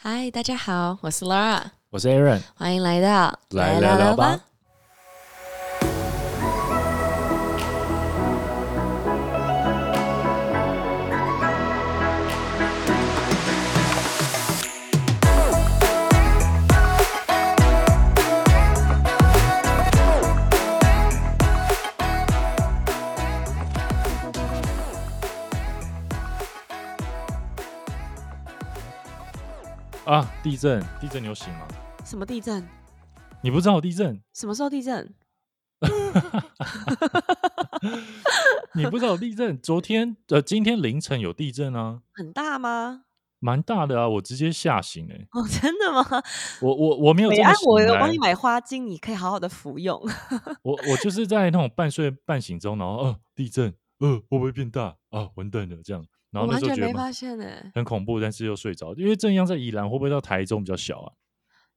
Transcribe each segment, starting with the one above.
嗨，大家好，我是 Laura，我是 Aaron，欢迎来到来聊聊吧。地震，地震，你有醒吗？什么地震？你不知道有地震？什么时候地震？你不知道有地震？昨天呃，今天凌晨有地震啊，很大吗？蛮大的啊，我直接吓醒哎！哦，真的吗？我我我没有这么醒我来帮你买花精，你可以好好的服用。我我就是在那种半睡半醒中，然后呃，地震，呃，会不会变大啊？完蛋了，这样。然后那时候觉得没发现哎，很恐怖，但是又睡着，因为正央在宜兰，会不会到台中比较小啊？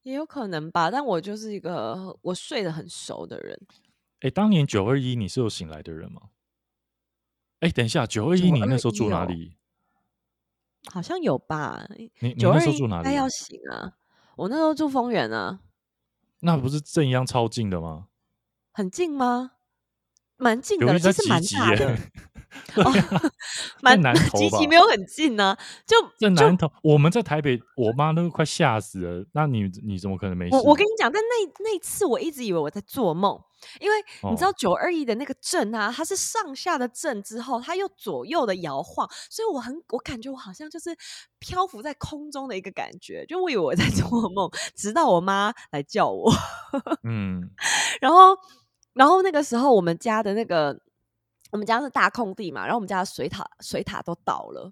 也有可能吧，但我就是一个我睡得很熟的人。哎，当年九二一你是有醒来的人吗？哎，等一下，九二一你那时候住哪里？好像有吧。你你那时候住哪里？要醒啊！我那时候住丰原啊。那不是正央超近的吗？很近吗？蛮近的，其实蛮大的。哦，蛮南 头吧？没有很近呢，就在南头。我们在台北，我妈都快吓死了。那你你怎么可能没？我我跟你讲，但那那次我一直以为我在做梦，因为你知道九二一的那个震啊，它是上下的震之后，它又左右的摇晃，所以我很我感觉我好像就是漂浮在空中的一个感觉，就我以为我在做梦，直到我妈来叫我。嗯，然后然后那个时候我们家的那个。我们家是大空地嘛，然后我们家的水塔水塔都倒了，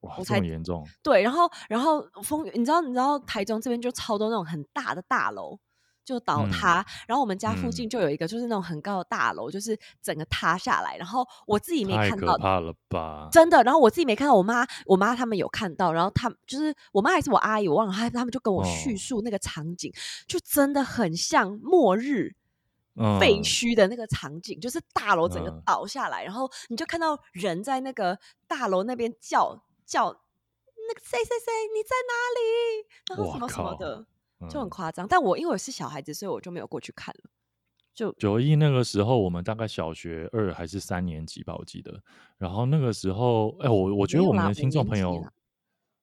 哇，这么严重？对，然后然后风，你知道你知道台中这边就超多那种很大的大楼就倒塌，然后我们家附近就有一个就是那种很高的大楼，就是整个塌下来，然后我自己没看到，怕了吧？真的，然后我自己没看到，我妈我妈他们有看到，然后他就是我妈还是我阿姨，我忘了，他他们就跟我叙述那个场景，就真的很像末日。废墟的那个场景，就是大楼整个倒下来，然后你就看到人在那个大楼那边叫叫，那个谁谁谁你在哪里？然后什么什么的，就很夸张。但我因为我是小孩子，所以我就没有过去看了。就九一那个时候，我们大概小学二还是三年级吧，我记得。然后那个时候，哎，我我觉得我们的听众朋友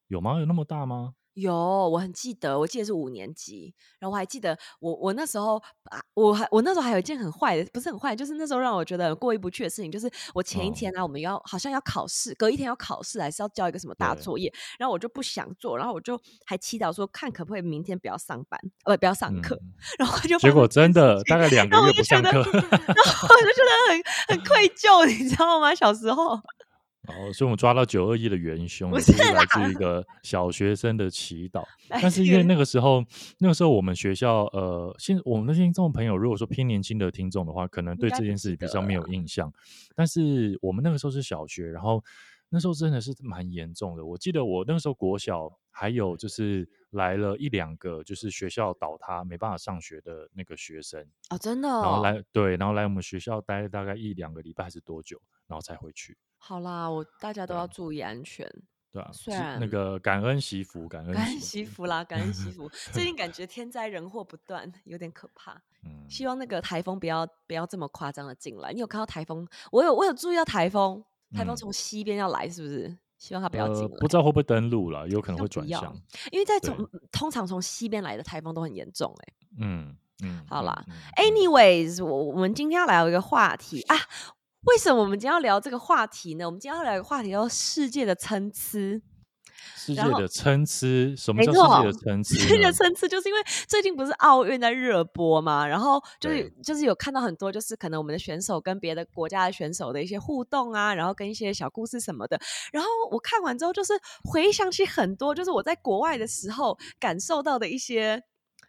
有吗？有那么大吗？有，我很记得，我记得是五年级，然后我还记得我我那时候啊，我还我那时候还有一件很坏的，不是很坏，就是那时候让我觉得过意不去的事情，就是我前一天呢，我们要好像要考试，隔一天要考试，还是要交一个什么大作业，然后我就不想做，然后我就还祈祷说，看可不可以明天不要上班，呃，不要上课，然后就结果真的大概两个月不上课，然后我就觉得很很愧疚，你知道吗？小时候。哦，所以我们抓到九二一的元凶，是来自一个小学生的祈祷。但是因为那个时候，那个时候我们学校，呃，现我们的听众朋友，如果说偏年轻的听众的话，可能对这件事比较没有印象。但是我们那个时候是小学，然后那时候真的是蛮严重的。我记得我那个时候国小，还有就是来了一两个，就是学校倒塌没办法上学的那个学生啊，真的。然后来对，然后来我们学校待大概一两个礼拜还是多久，然后才回去。好啦，我大家都要注意安全。对啊，虽然那个感恩惜福，感恩感恩惜福啦，感恩惜 福。最近感觉天灾人祸不断，有点可怕。嗯，希望那个台风不要不要这么夸张的进来。你有看到台风？我有我有注意到台风，台风从西边要来，是不是？希望它不要进来。不知道会不会登陆了，有可能会转向。因为在从通常从西边来的台风都很严重，哎。嗯嗯，好啦，anyways，我我们今天要聊一个话题啊。为什么我们今天要聊这个话题呢？我们今天要聊一个话题叫“世界的参差”。世界的参差，什么叫世界的参差？世界的参差就是因为最近不是奥运在热播嘛，然后就是就是有看到很多，就是可能我们的选手跟别的国家的选手的一些互动啊，然后跟一些小故事什么的。然后我看完之后，就是回想起很多，就是我在国外的时候感受到的一些。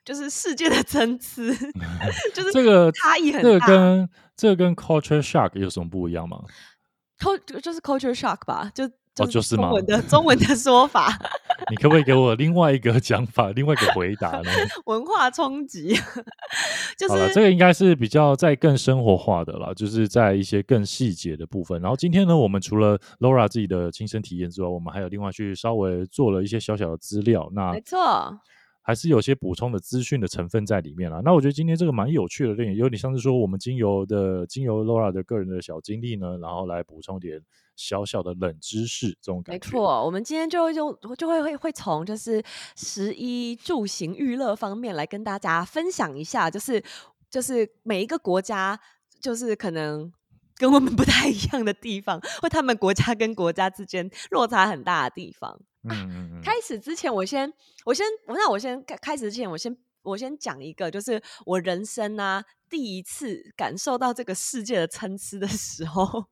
就是世界的参差，就是这个差异很大。这个跟这个跟 culture shock 有什么不一样吗就是 culture shock 吧，就就是中文的中文的说法。你可不可以给我另外一个讲法，另外一个回答呢？文化冲击，就是这个应该是比较在更生活化的啦，就是在一些更细节的部分。然后今天呢，我们除了 Laura 自己的亲身体验之外，我们还有另外去稍微做了一些小小的资料。那没错。还是有些补充的资讯的成分在里面了。那我觉得今天这个蛮有趣的，点有点像是说我们精油的精油 Laura 的个人的小经历呢，然后来补充点小小的冷知识这种感觉。没错，我们今天就就就会会会从就是十一住行娱乐方面来跟大家分享一下，就是就是每一个国家就是可能跟我们不太一样的地方，或他们国家跟国家之间落差很大的地方。嗯嗯嗯。开始之前，我先，我先，我那我先开开始之前，我先我先讲一个，就是我人生啊第一次感受到这个世界的参差的时候，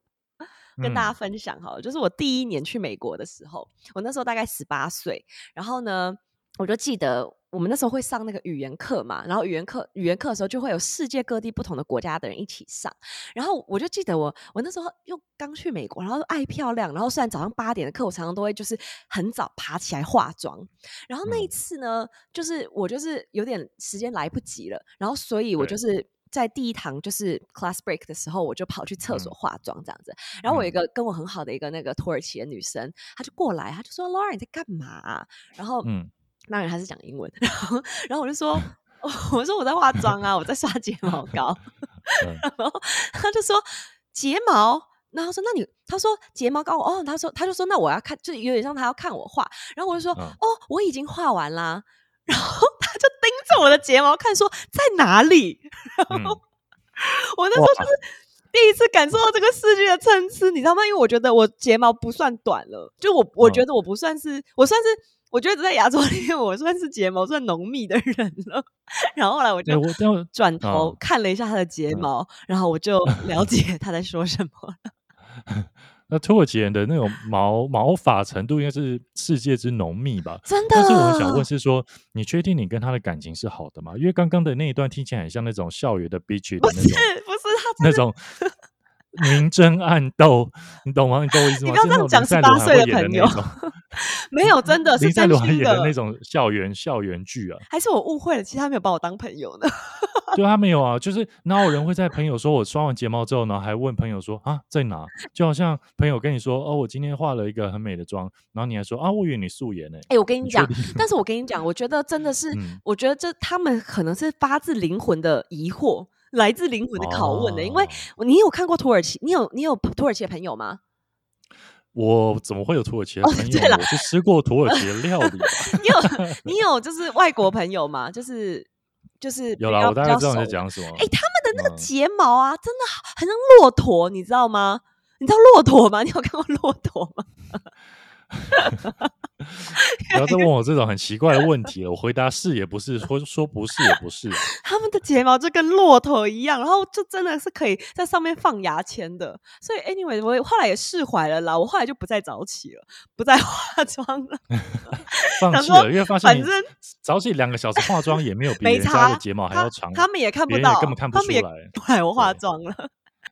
跟大家分享哈，就是我第一年去美国的时候，我那时候大概十八岁，然后呢，我就记得。我们那时候会上那个语言课嘛，然后语言课语言课的时候就会有世界各地不同的国家的人一起上，然后我就记得我我那时候又刚去美国，然后爱漂亮，然后虽然早上八点的课，我常常都会就是很早爬起来化妆，然后那一次呢，就是我就是有点时间来不及了，然后所以我就是在第一堂就是 class break 的时候，我就跑去厕所化妆这样子，然后我一个跟我很好的一个那个土耳其的女生，她就过来，她就说 Laura 你在干嘛？然后嗯。当然他是讲英文，然后然后我就说，我说我在化妆啊，我在刷睫毛膏，然后他就说睫毛，然后说那你，他说睫毛膏，哦，他说他就说那我要看，就有点像他要看我画，然后我就说哦，我已经画完啦，然后他就盯着我的睫毛看，说在哪里？然后我那时候就是第一次感受到这个世界的参差，你知道吗？因为我觉得我睫毛不算短了，就我我觉得我不算是，我算是。我觉得在亚洲 里面，我算是睫毛算浓密的人了。然后后来我就转头看了一下他的睫毛，然后我就 了解他在说什么了。那土耳其人的那种毛毛发程度应该是世界之浓密吧？真的。但是我想问是说，你确定你跟他的感情是好的吗？因为刚刚的那一段听起来很像那种校园的 bitch 的那种，不是不是他那种。明争暗斗，你懂吗？你懂我意思吗？你不要这样讲十八岁的朋友，没有 真的是林赛罗演的那种校园校园剧啊，还是我误会了？其实他没有把我当朋友呢。对他没有啊，就是哪有人会在朋友说我刷完睫毛之后呢，还问朋友说啊在哪？就好像朋友跟你说哦，我今天化了一个很美的妆，然后你还说啊，我以为你素颜呢。哎，我跟你讲，但是我跟你讲，我觉得真的是，我觉得这他们可能是发自灵魂的疑惑。来自灵魂的拷问的，因为你有看过土耳其？你有你有土耳其的朋友吗？我怎么会有土耳其的朋友？我是吃过土耳其的料理。你有你有就是外国朋友吗？就是就是有啦，我大概知道你在讲什么。哎，他们的那个睫毛啊，真的很像骆驼，你知道吗？你知道骆驼吗？你有看过骆驼吗？不要再问我这种很奇怪的问题了。我回答是也不是，说说不是也不是。他们的睫毛就跟骆驼一样，然后就真的是可以在上面放牙签的。所以，anyway，我后来也释怀了啦。我后来就不再早起了，不再化妆了，放弃了，因为发现反正早起两个小时化妆也没有比人家的睫毛还要长，他们也看不到，根本看不出来。来，我化妆了。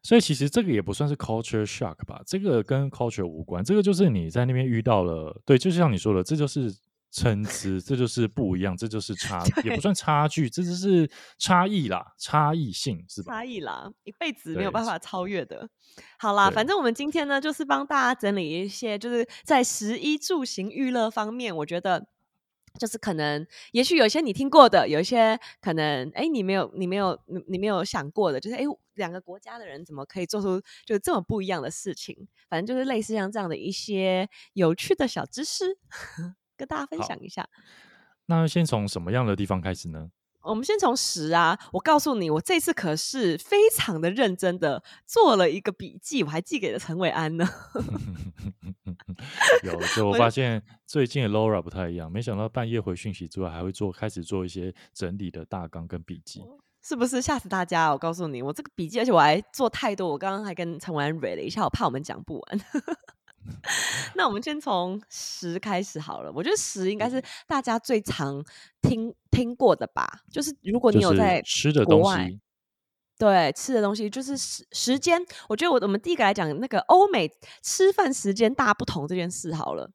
所以其实这个也不算是 culture shock 吧，这个跟 culture 无关，这个就是你在那边遇到了，对，就像你说的，这就是参差，这就是不一样，这就是差，也不算差距，这就是差异啦，差异性是吧？差异啦，一辈子没有办法超越的。好啦，反正我们今天呢，就是帮大家整理一些，就是在食衣住行娱乐方面，我觉得。就是可能，也许有些你听过的，有一些可能，哎，你没有，你没有，你你没有想过的，就是哎，两个国家的人怎么可以做出就这么不一样的事情？反正就是类似像这样的一些有趣的小知识，跟大家分享一下。那先从什么样的地方开始呢？我们先从十啊，我告诉你，我这次可是非常的认真的做了一个笔记，我还寄给了陈伟安呢。有，就我发现最近的 Laura 不太一样，没想到半夜回讯息之外，还会做开始做一些整理的大纲跟笔记，是不是吓死大家？我告诉你，我这个笔记，而且我还做太多，我刚刚还跟陈文安蕊了一下，我怕我们讲不完。那我们先从十开始好了。我觉得十应该是大家最常听听过的吧。就是如果你有在吃的东西，对，吃的东西就是时时间。我觉得我我们第一个来讲那个欧美吃饭时间大不同这件事好了。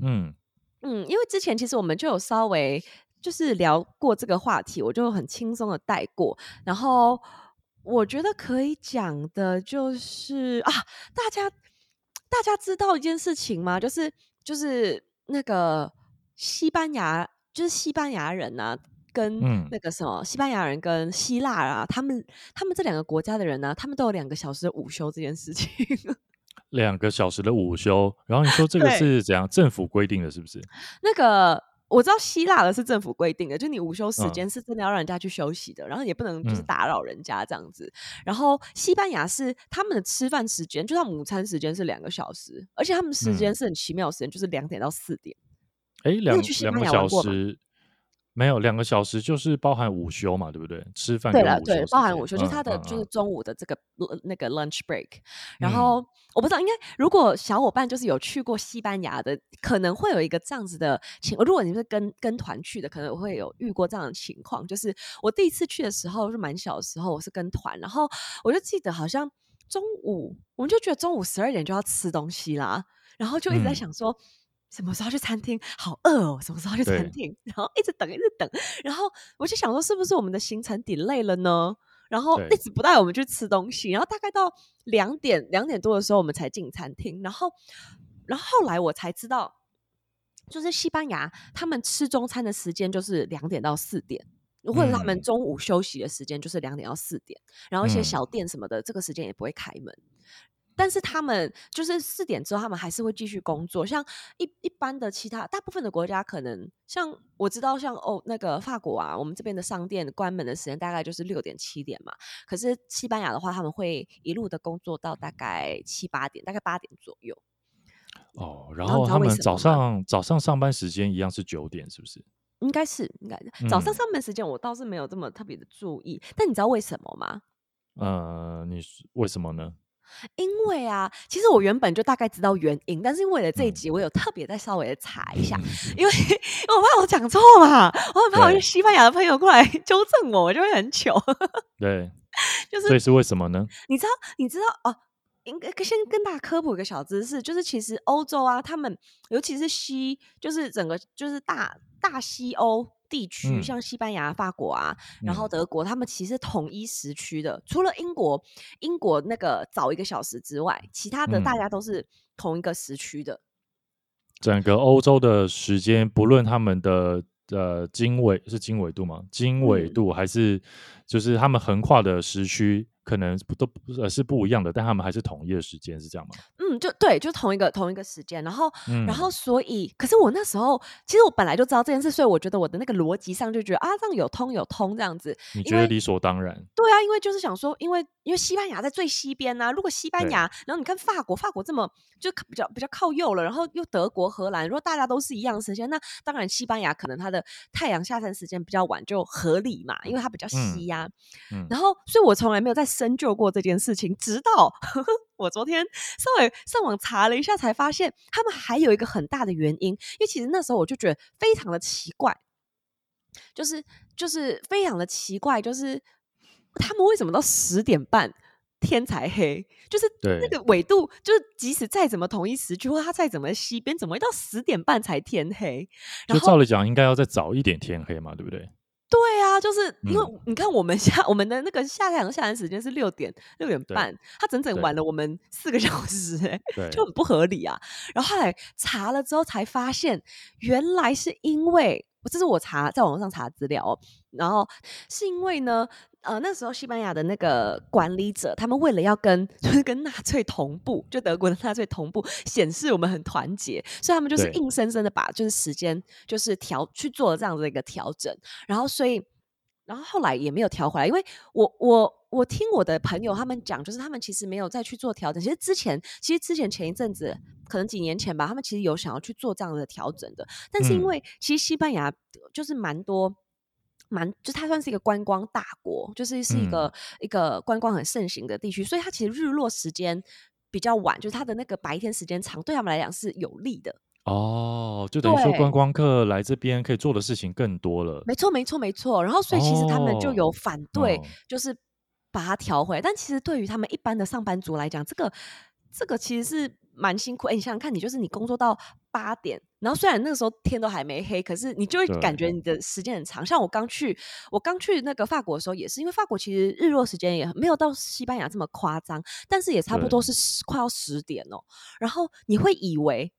嗯嗯，因为之前其实我们就有稍微就是聊过这个话题，我就很轻松的带过。然后我觉得可以讲的就是啊，大家大家知道一件事情吗？就是就是那个西班牙，就是西班牙人呐。跟那个什么西班牙人跟希腊啊，他们他们这两个国家的人呢，他们都有两个小时的午休这件事情。两个小时的午休，然后你说这个是怎样？政府规定的是不是？那个我知道希腊的是政府规定的，就你午休时间是真的要让人家去休息的，然后也不能就是打扰人家这样子。然后西班牙是他们的吃饭时间，就像午餐时间是两个小时，而且他们时间是很奇妙的时间，就是两点到四点。哎，两两个小时。没有两个小时，就是包含午休嘛，对不对？吃饭对了，对，包含午休，就是他的就是中午的这个那个 lunch break。然后我不知道，应该如果小伙伴就是有去过西班牙的，可能会有一个这样子的情。如果你是跟跟团去的，可能会有遇过这样的情况。就是我第一次去的时候是蛮小的时候，我是跟团，然后我就记得好像中午，我们就觉得中午十二点就要吃东西啦，然后就一直在想说。什么时候去餐厅？好饿哦！什么时候去餐厅？然后一直等，一直等。然后我就想说，是不是我们的行程顶累了呢？然后一直不带我们去吃东西。然后大概到两点两点多的时候，我们才进餐厅。然后，然后后来我才知道，就是西班牙他们吃中餐的时间就是两点到四点，或者他们中午休息的时间就是两点到四点。然后一些小店什么的，这个时间也不会开门。但是他们就是四点之后，他们还是会继续工作。像一一般的其他大部分的国家，可能像我知道，像哦那个法国啊，我们这边的商店关门的时间大概就是六点七点嘛。可是西班牙的话，他们会一路的工作到大概七八点，大概八点左右。哦，然后他们早上早上上班时间一样是九点，是不是？应该是应该早上上班时间我倒是没有这么特别的注意。但你知道为什么吗？呃，你为什么呢？因为啊，其实我原本就大概知道原因，但是为了这一集，我有特别再稍微的查一下，因为因为我怕我讲错嘛，我很怕我西班牙的朋友过来 纠正我，我就会很糗。对，就是所以是为什么呢？你知道，你知道哦，应该先跟大家科普一个小知识，就是其实欧洲啊，他们尤其是西，就是整个就是大大西欧。地区像西班牙、法国啊，然后德国，他们其实统一时区的，除了英国，英国那个早一个小时之外，其他的大家都是同一个时区的。整个欧洲的时间，不论他们的呃经纬是经纬度吗？经纬度还是就是他们横跨的时区。可能不都呃是不一样的，但他们还是同一的时间，是这样吗？嗯，就对，就同一个同一个时间。然后，然后，所以，可是我那时候其实我本来就知道这件事，所以我觉得我的那个逻辑上就觉得啊，这样有通有通这样子。你觉得理所当然？对啊，因为就是想说，因为因为西班牙在最西边呐，如果西班牙，然后你看法国，法国这么就比较比较靠右了，然后又德国、荷兰，如果大家都是一样的时间，那当然西班牙可能它的太阳下山时间比较晚，就合理嘛，因为它比较西呀。然后，所以我从来没有在深究过这件。事情，直到 我昨天稍微上网查了一下，才发现他们还有一个很大的原因。因为其实那时候我就觉得非常的奇怪，就是就是非常的奇怪，就是他们为什么到十点半天才黑？就是那个纬度，就是即使再怎么同一时区，或它再怎么西边，怎么会到十点半才天黑？就照理讲，应该要再早一点天黑嘛，对不对？对啊，就是因为你看，我们下我们的那个下太阳下山时间是六点六点半，他整整晚了我们四个小时，哎，就很不合理啊。然后后来查了之后才发现，原来是因为，这是我查在网上查资料，然后是因为呢。呃，那时候西班牙的那个管理者，他们为了要跟 就是跟纳粹同步，就德国的纳粹同步，显示我们很团结，所以他们就是硬生生的把就是时间就是调去做了这样的一个调整，然后所以然后后来也没有调回来，因为我我我听我的朋友他们讲，就是他们其实没有再去做调整，其实之前其实之前前一阵子可能几年前吧，他们其实有想要去做这样的调整的，但是因为其实西班牙就是蛮多。蛮，就它算是一个观光大国，就是是一个一个观光很盛行的地区，所以它其实日落时间比较晚，就是它的那个白天时间长，对他们来讲是有利的。哦，就等于说观光客来这边可以做的事情更多了。没错，没错，没错。然后所以其实他们就有反对，就是把它调回来。但其实对于他们一般的上班族来讲，这个这个其实是蛮辛苦。哎，你想想看，你就是你工作到八点，然后虽然那个时候天都还没黑，可是你就会感觉你的时间很长。像我刚去，我刚去那个法国的时候，也是因为法国其实日落时间也没有到西班牙这么夸张，但是也差不多是快要十点哦。然后你会以为。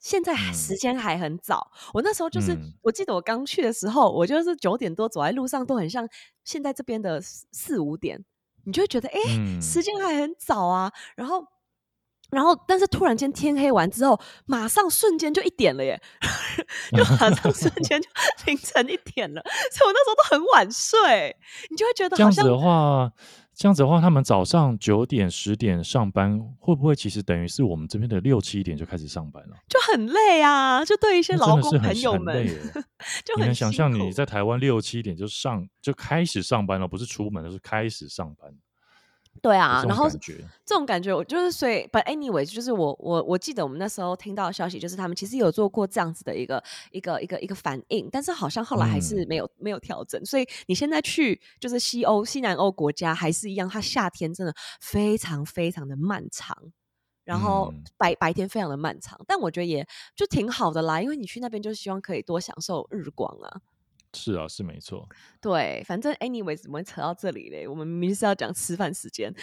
现在时间还很早，我那时候就是，我记得我刚去的时候，我就是九点多走在路上都很像现在这边的四五点，你就会觉得哎，时间还很早啊。然后，然后，但是突然间天黑完之后，马上瞬间就一点了耶，就马上瞬 间就凌晨一点了，所以我那时候都很晚睡，你就会觉得这样子的话。这样子的话，他们早上九点、十点上班，会不会其实等于是我们这边的六七点就开始上班了？就很累啊！就对一些劳工朋友们，就很想象你在台湾六七点就上就开始上班了，不是出门，而是开始上班。对啊，然后这种感觉，我就是所以，But anyway，就是我我我记得我们那时候听到的消息，就是他们其实有做过这样子的一个一个一个一个反应，但是好像后来还是没有没有调整。所以你现在去就是西欧、西南欧国家还是一样，它夏天真的非常非常的漫长，然后白白天非常的漫长，但我觉得也就挺好的啦，因为你去那边就是希望可以多享受日光啊。是啊，是没错。对，反正 anyway 怎么会扯到这里嘞？我们明明是要讲吃饭时间。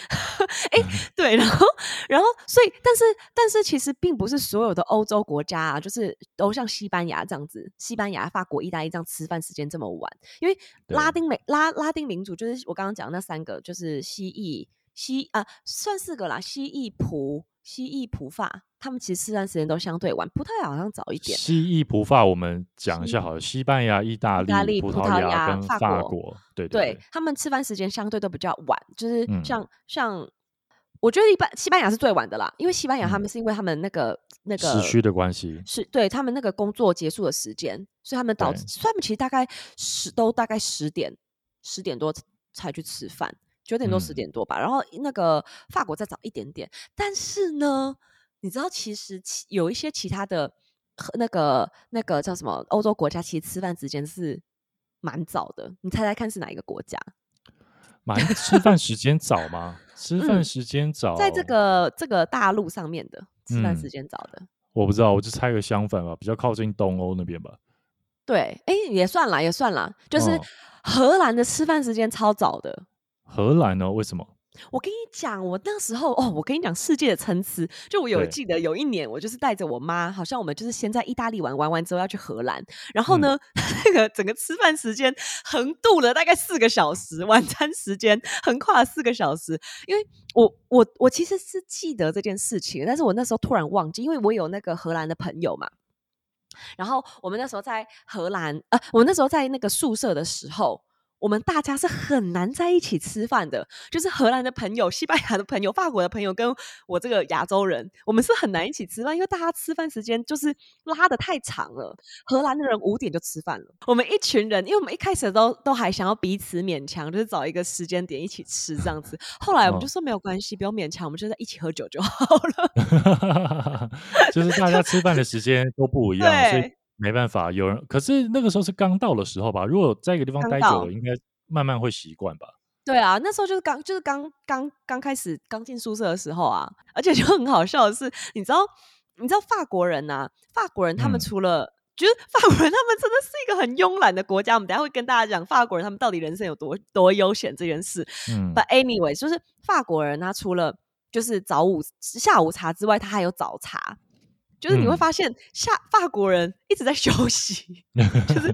哎，对，然后，然后，所以，但是，但是，其实并不是所有的欧洲国家啊，就是都像西班牙这样子，西班牙、法国、意大利这样吃饭时间这么晚。因为拉丁美拉拉丁民族就是我刚刚讲那三个，就是西裔、西啊，算四个啦，西裔、葡。西裔葡法，他们其实吃饭时间都相对晚，葡萄牙好像早一点。西意葡法，我们讲一下好了，西班牙、意大利、葡萄牙跟法国，对对，他们吃饭时间相对都比较晚，就是像像，我觉得一般西班牙是最晚的啦，因为西班牙他们是因为他们那个那个时区的关系，是对他们那个工作结束的时间，所以他们导致他们其实大概十都大概十点十点多才去吃饭。九点多十点多吧，然后那个法国再早一点点，但是呢，你知道其实其有一些其他的那个那个叫什么欧洲国家，其实吃饭时间是蛮早的。你猜猜看是哪一个国家？蛮吃饭时间早吗？吃饭时间早，在这个这个大陆上面的吃饭时间早的，我不知道，我就猜个相反吧，比较靠近东欧那边吧。对，哎，也算了，也算了，就是荷兰的吃饭时间超早的。荷兰呢？为什么？我跟你讲，我那时候哦，我跟你讲世界的参差。就我有记得有一年，我就是带着我妈，好像我们就是先在意大利玩，玩完之后要去荷兰。然后呢，那个整个吃饭时间横渡了大概四个小时，晚餐时间横跨了四个小时。因为我我我其实是记得这件事情，但是我那时候突然忘记，因为我有那个荷兰的朋友嘛。然后我们那时候在荷兰，呃，我那时候在那个宿舍的时候。我们大家是很难在一起吃饭的，就是荷兰的朋友、西班牙的朋友、法国的朋友，跟我这个亚洲人，我们是很难一起吃饭，因为大家吃饭时间就是拉的太长了。荷兰的人五点就吃饭了，我们一群人，因为我们一开始都都还想要彼此勉强，就是找一个时间点一起吃这样子。后来我们就说没有关系，不用勉强，我们就在一起喝酒就好了。就是大家吃饭的时间都不一样，所以。没办法，有人可是那个时候是刚到的时候吧。如果在一个地方待久了，应该慢慢会习惯吧。对啊，那时候就是刚就是刚刚刚开始刚进宿舍的时候啊，而且就很好笑的是，你知道你知道法国人呐，法国人他们除了就是 法国人，他们真的是一个很慵懒的国家。我们等下会跟大家讲法国人他们到底人生有多多悠闲这件事。嗯，But anyway，就是法国人他除了就是早午下午茶之外，他还有早茶。就是你会发现，下法国人一直在休息，就是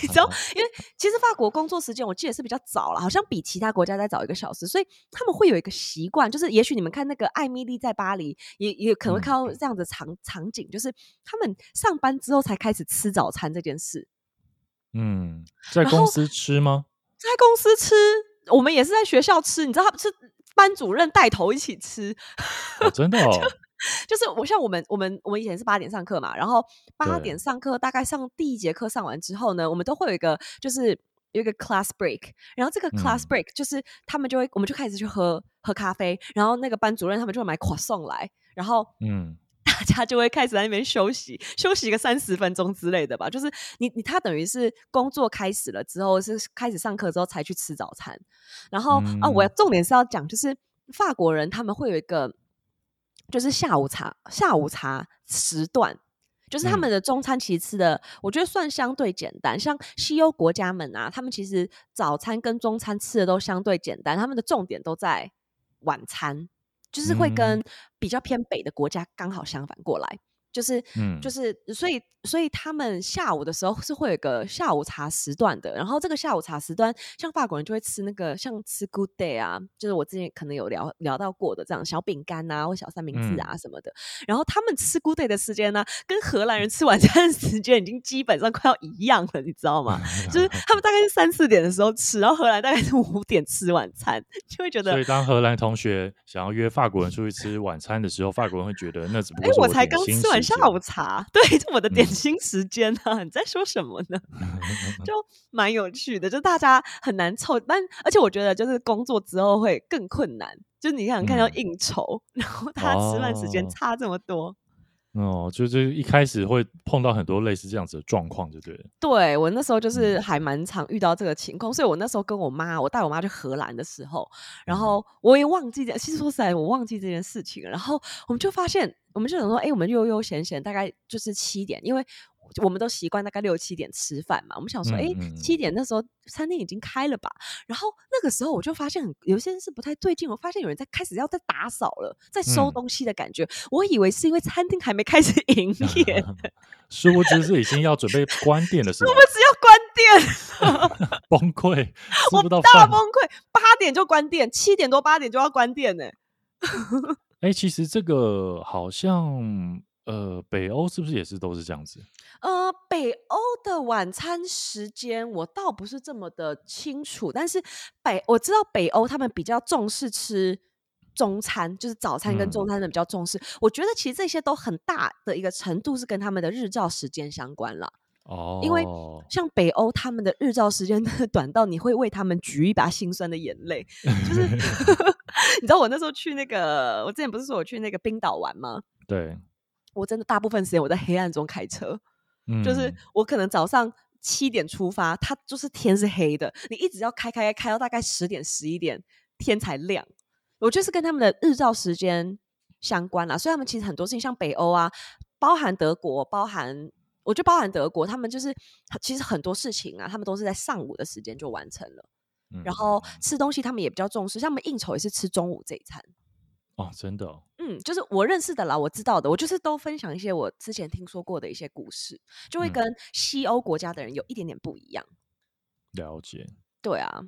你知道，因为其实法国工作时间我记得是比较早了，好像比其他国家再早一个小时，所以他们会有一个习惯，就是也许你们看那个艾米丽在巴黎，也也可能会看到这样的场场景，就是他们上班之后才开始吃早餐这件事。嗯，在公司吃吗？在公司吃，我们也是在学校吃，你知道他，是班主任带头一起吃，真的哦。就是我像我们我们我们以前是八点上课嘛，然后八点上课，大概上第一节课上完之后呢，我们都会有一个就是有一个 class break，然后这个 class break 就是他们就会我们就开始去喝喝咖啡，然后那个班主任他们就会买 croissant 来，然后嗯，大家就会开始在那边休息，休息个三十分钟之类的吧。就是你你他等于是工作开始了之后，是开始上课之后才去吃早餐。然后啊，我重点是要讲，就是法国人他们会有一个，就是下午茶下午茶时段。就是他们的中餐其实吃的，我觉得算相对简单。像西欧国家们啊，他们其实早餐跟中餐吃的都相对简单，他们的重点都在晚餐，就是会跟比较偏北的国家刚好相反过来。就是，嗯就是，所以，所以他们下午的时候是会有个下午茶时段的。然后这个下午茶时段，像法国人就会吃那个像吃 Good Day 啊，就是我之前可能有聊聊到过的这样小饼干啊，或小三明治啊什么的。然后他们吃 Good Day 的时间呢，跟荷兰人吃晚餐的 时间已经基本上快要一样了，你知道吗？就是他们大概是三四点的时候吃，然后荷兰大概是五点吃晚餐，就会觉得。所以当荷兰同学想要约法国人出去吃晚餐的时候，法国人会觉得那只不过我才刚吃完。下午茶，对，是我的点心时间啊！你在说什么呢？就 蛮有趣的，就大家很难凑，但而且我觉得就是工作之后会更困难，就你想看到应酬，然后他吃饭时间差这么多。哦，就是一开始会碰到很多类似这样子的状况，就对了。对我那时候就是还蛮常遇到这个情况，所以我那时候跟我妈，我带我妈去荷兰的时候，然后我也忘记，其实说实在，我忘记这件事情。然后我们就发现，我们就想说，哎，我们悠悠闲闲，大概就是七点，因为。我们都习惯大概六七点吃饭嘛，我们想说，哎，七点那时候餐厅已经开了吧？然后那个时候我就发现有些人是不太对劲，我发现有人在开始要在打扫了，在收东西的感觉。我以为是因为餐厅还没开始营 业，殊不知是已经要准备关店的时候，殊不知要关店，崩溃，我大崩溃，八点就关店，七点多八点就要关店呢。哎，其实这个好像。呃，北欧是不是也是都是这样子？呃，北欧的晚餐时间我倒不是这么的清楚，但是北我知道北欧他们比较重视吃中餐，就是早餐跟中餐的比较重视。我觉得其实这些都很大的一个程度是跟他们的日照时间相关了。哦，因为像北欧他们的日照时间 短到你会为他们举一把心酸的眼泪，就是 你知道我那时候去那个，我之前不是说我去那个冰岛玩吗？对。我真的大部分时间我在黑暗中开车，就是我可能早上七点出发，它就是天是黑的，你一直要开开开到大概十点十一点天才亮。我就是跟他们的日照时间相关啦，所以他们其实很多事情，像北欧啊，包含德国，包含我就包含德国，他们就是其实很多事情啊，他们都是在上午的时间就完成了。然后吃东西他们也比较重视，像我们应酬也是吃中午这一餐。哦，真的，嗯，就是我认识的啦，我知道的，我就是都分享一些我之前听说过的一些故事，就会跟西欧国家的人有一点点不一样。了解，对啊，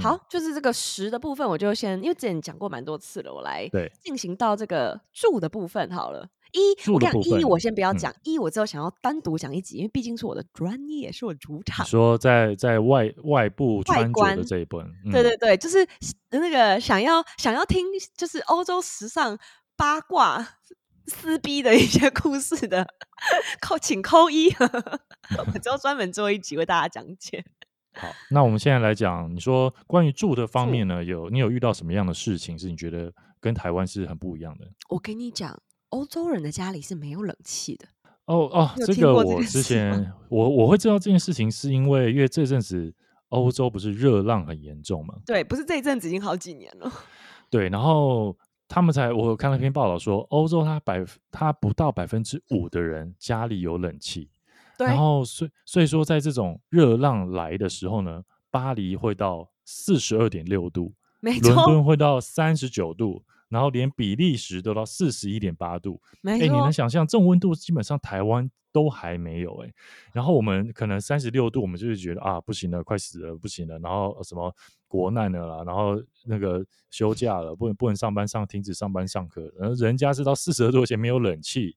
好，就是这个食的部分，我就先因为之前讲过蛮多次了，我来进行到这个住的部分好了。一，我讲一，我先不要讲一，我之后想要单独讲一集，因为毕竟是我的专业，是我主场。说在在外外部穿着的这一部分，对对对，就是那个想要想要听，就是欧洲时尚八卦撕逼的一些故事的，扣请扣一，我之后专门做一集为大家讲解。好，那我们现在来讲，你说关于住的方面呢，有你有遇到什么样的事情是你觉得跟台湾是很不一样的？我跟你讲。欧洲人的家里是没有冷气的哦哦，这个我之前我我会知道这件事情，是因为因为这阵子欧洲不是热浪很严重嘛？对，不是这一阵子已经好几年了。对，然后他们才我看了一篇报道说，欧洲它百它不到百分之五的人家里有冷气，然后所所以说在这种热浪来的时候呢，巴黎会到四十二点六度，伦敦会到三十九度。然后连比利时都到四十一点八度，哎，你能想象这种温度基本上台湾都还没有哎。然后我们可能三十六度，我们就是觉得啊不行了，快死了，不行了。然后什么国难了啦，然后那个休假了，不能不能上班上，停止上班上课。然后人家是到四十二度而且没有冷气，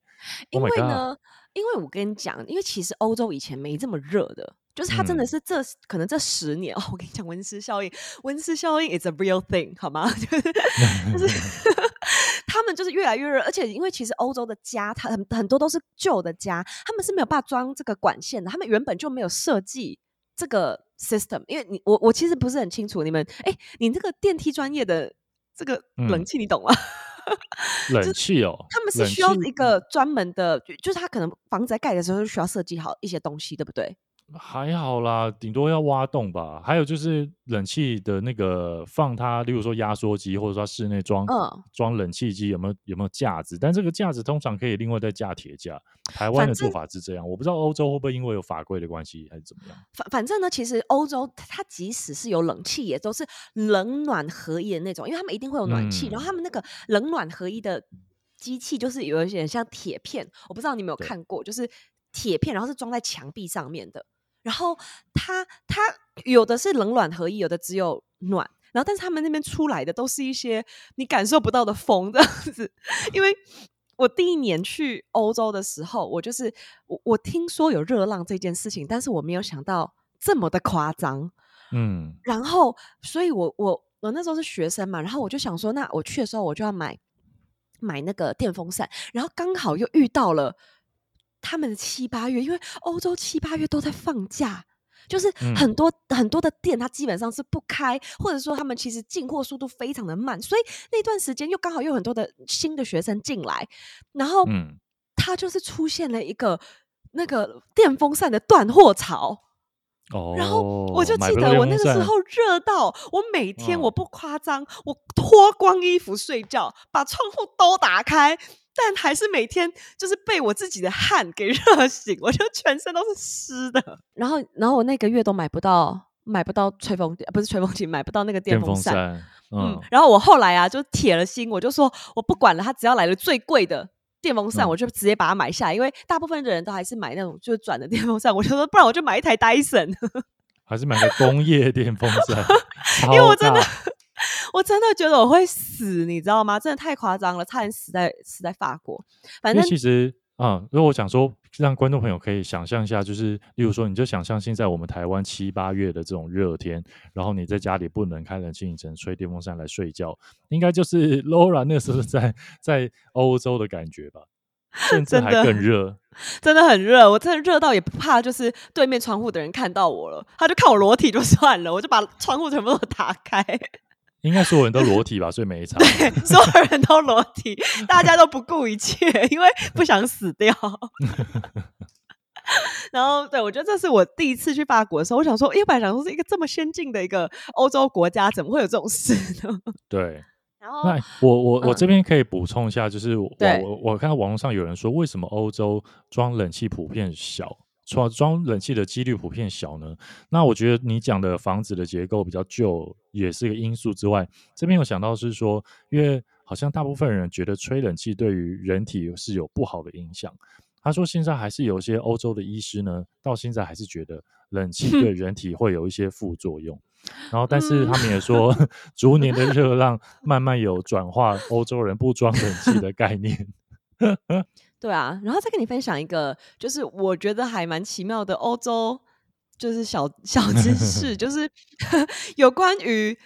因为呢，因为我跟你讲，因为其实欧洲以前没这么热的。就是它真的是这可能这十年哦，我跟你讲温室效应，温室效应 is a real thing 好吗？就是 他们就是越来越热，而且因为其实欧洲的家，它很很多都是旧的家，他们是没有办法装这个管线的，他们原本就没有设计这个 system。因为你我我其实不是很清楚，你们哎，你这个电梯专业的这个冷气你懂吗？冷气哦，他们是需要一个专门的，就是他可能房子在盖的时候就需要设计好一些东西，对不对？还好啦，顶多要挖洞吧。还有就是冷气的那个放它，例如说压缩机，或者说室内装装冷气机有没有有没有架子？但这个架子通常可以另外再架铁架。台湾的做法是这样，我不知道欧洲会不会因为有法规的关系还是怎么样。反反正呢，其实欧洲它即使是有冷气，也都是冷暖合一的那种，因为他们一定会有暖气，然后他们那个冷暖合一的机器就是有一点像铁片，我不知道你有没有看过，就是铁片，然后是装在墙壁上面的。然后它它有的是冷暖合一，有的只有暖。然后但是他们那边出来的都是一些你感受不到的风这样子。因为我第一年去欧洲的时候，我就是我我听说有热浪这件事情，但是我没有想到这么的夸张。嗯，然后所以我我我那时候是学生嘛，然后我就想说，那我去的时候我就要买买那个电风扇，然后刚好又遇到了。他们的七八月，因为欧洲七八月都在放假，就是很多很多的店，它基本上是不开，或者说他们其实进货速度非常的慢，所以那段时间又刚好有很多的新的学生进来，然后他就是出现了一个那个电风扇的断货潮。哦，然后我就记得我那个时候热到我每天我不夸张，我脱光衣服睡觉，把窗户都打开。但还是每天就是被我自己的汗给 热醒，我就全身都是湿的。然后，然后我那个月都买不到买不到吹风不是吹风机，买不到那个电风扇。嗯，然后我后来啊就铁了心，我就说我不管了，他只要来了最贵的电风扇，我就直接把它买下。因为大部分的人都还是买那种就是转的电风扇，我就说不然我就买一台戴森，还是买个工业电风扇，因为我真的。我真的觉得我会死，你知道吗？真的太夸张了，差点死在死在法国。反正其实啊，如果我想说，让观众朋友可以想象一下，就是例如说，你就想象现在我们台湾七八月的这种热天，然后你在家里不能开冷气，你只能吹电风扇来睡觉，应该就是 Laura 那时候在在欧洲的感觉吧？甚至还更热，真的很热，我真的热到也不怕，就是对面窗户的人看到我了，他就看我裸体就算了，我就把窗户全部都打开。应该所有人都裸体吧，所以没差。对，所有人都裸体，大家都不顾一切，因为不想死掉。然后，对我觉得这是我第一次去法国的时候，我想说，因为本来想说是一个这么先进的一个欧洲国家，怎么会有这种事呢？对。然后，那我我我这边可以补充一下，就是我我我看到网络上有人说，为什么欧洲装冷气普遍小？装装冷气的几率普遍小呢？那我觉得你讲的房子的结构比较旧，也是一个因素之外，这边有想到是说，因为好像大部分人觉得吹冷气对于人体是有不好的影响。他说现在还是有些欧洲的医师呢，到现在还是觉得冷气对 人体会有一些副作用。然后，但是他们也说，逐年的热浪慢慢有转化欧洲人不装冷气的概念。对啊，然后再跟你分享一个，就是我觉得还蛮奇妙的欧洲，就是小小知识，就 是 有关于，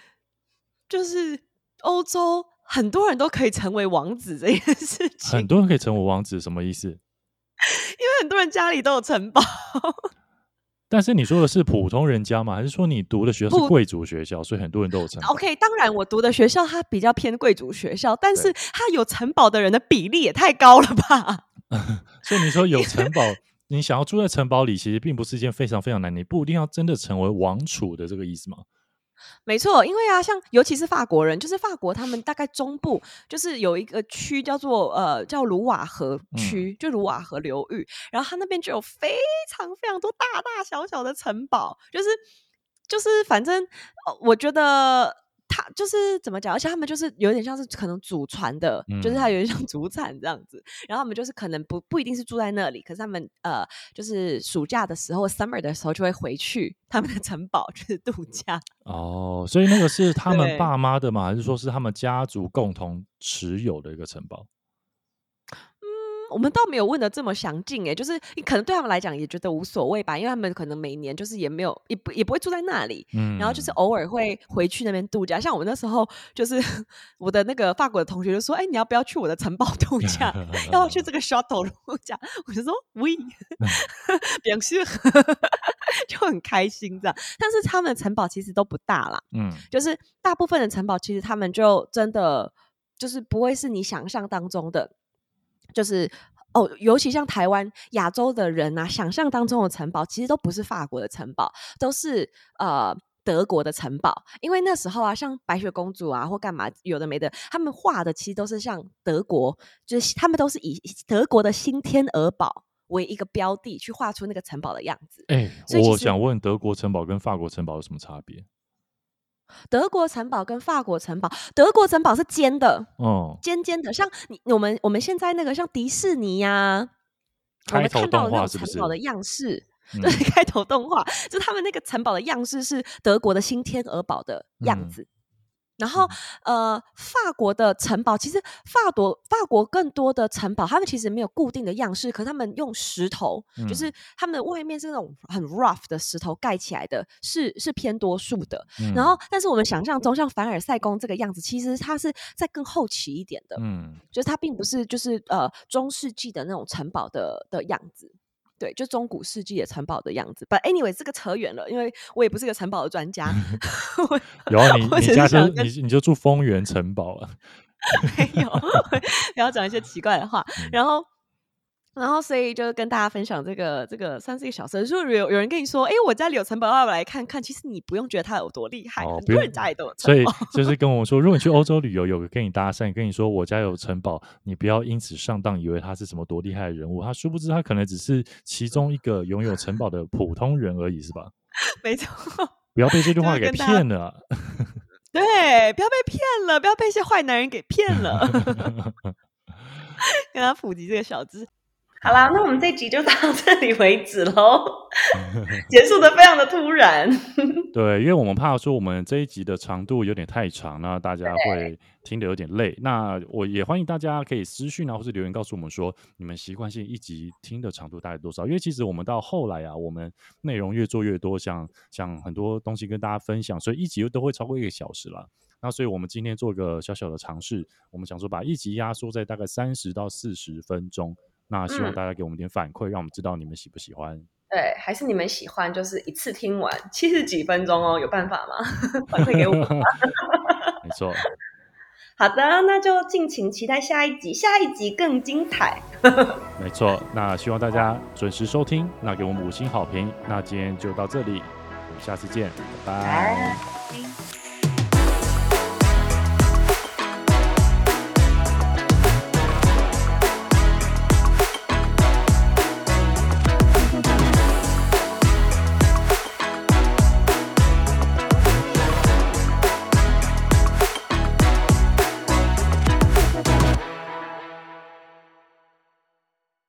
就是欧洲很多人都可以成为王子这件事情。很多人可以成为王子，什么意思？因为很多人家里都有城堡。但是你说的是普通人家吗？还是说你读的学校是贵族学校，所以很多人都有城堡？OK，当然我读的学校它比较偏贵族学校，但是它有城堡的人的比例也太高了吧？所以你说有城堡，你想要住在城堡里，其实并不是一件非常非常难，你不一定要真的成为王储的这个意思吗？没错，因为啊，像尤其是法国人，就是法国他们大概中部就是有一个区叫做呃叫卢瓦河区，就卢瓦河流域，然后他那边就有非常非常多大大小小的城堡，就是就是反正我觉得。他就是怎么讲，而且他们就是有点像是可能祖传的，就是他有点像祖产这样子。然后他们就是可能不不一定是住在那里，可是他们呃，就是暑假的时候，summer 的时候就会回去他们的城堡去度 假。哦，所以那个是他们爸妈的吗？还是说是他们家族共同持有的一个城堡？我们倒没有问的这么详尽诶，就是你可能对他们来讲也觉得无所谓吧，因为他们可能每年就是也没有也不也不会住在那里，嗯，然后就是偶尔会回去那边度假。像我们那时候，就是 我的那个法国的同学就说：“哎，你要不要去我的城堡度假？要去这个 shuttle 度假？”我就说：“We，表示就很开心这样。”但是他们的城堡其实都不大啦，嗯，就是大部分的城堡其实他们就真的。就是不会是你想象当中的，就是哦，尤其像台湾亚洲的人啊，想象当中的城堡其实都不是法国的城堡，都是呃德国的城堡。因为那时候啊，像白雪公主啊或干嘛有的没的，他们画的其实都是像德国，就是他们都是以德国的新天鹅堡为一个标的去画出那个城堡的样子。哎，我想问，德国城堡跟法国城堡有什么差别？德国城堡跟法国城堡，德国城堡是尖的，哦，尖尖的，像你我们我们现在那个像迪士尼呀，我们看到的那种城堡的样式，对，开头动画，就他们那个城堡的样式是德国的新天鹅堡的样子。然后，呃，法国的城堡其实法国法国更多的城堡，他们其实没有固定的样式，可他们用石头，就是他们外面是那种很 rough 的石头盖起来的，是是偏多数的。然后，但是我们想象中像凡尔赛宫这个样子，其实它是在更后期一点的，嗯，就是它并不是就是呃中世纪的那种城堡的的样子。对，就中古世纪的城堡的样子。But anyway，这个扯远了，因为我也不是个城堡的专家。有啊，你你家就你你就住丰原城堡啊？没有，不要讲一些奇怪的话。然后。然后，所以就跟大家分享这个这个三四个小时。如果有有人跟你说：“哎，我家里有城堡，要不来看看？”其实你不用觉得它有多厉害，很多人家里都有。所以就是跟我说，如果你去欧洲旅游，有个跟你搭讪，跟你说我家有城堡，你不要因此上当，以为他是什么多厉害的人物。他殊不知，他可能只是其中一个拥有城堡的普通人而已，是吧？没错。不要被这句话给骗了。对，不要被骗了，不要被一些坏男人给骗了。跟他普及这个小知识。好啦，那我们这集就到这里为止喽，结束的非常的突然。对，因为我们怕说我们这一集的长度有点太长，那大家会听得有点累。那我也欢迎大家可以私讯啊，或是留言告诉我们说，你们习惯性一集听的长度大概多少？因为其实我们到后来啊，我们内容越做越多，想想很多东西跟大家分享，所以一集都会超过一个小时了。那所以我们今天做个小小的尝试，我们想说把一集压缩在大概三十到四十分钟。那希望大家给我们点反馈，让我们知道你们喜不喜欢。对，还是你们喜欢，就是一次听完七十几分钟哦，有办法吗？反馈给我。没错。好的，那就敬请期待下一集，下一集更精彩。没错，那希望大家准时收听，那给我们五星好评。那今天就到这里，我们下次见，拜拜。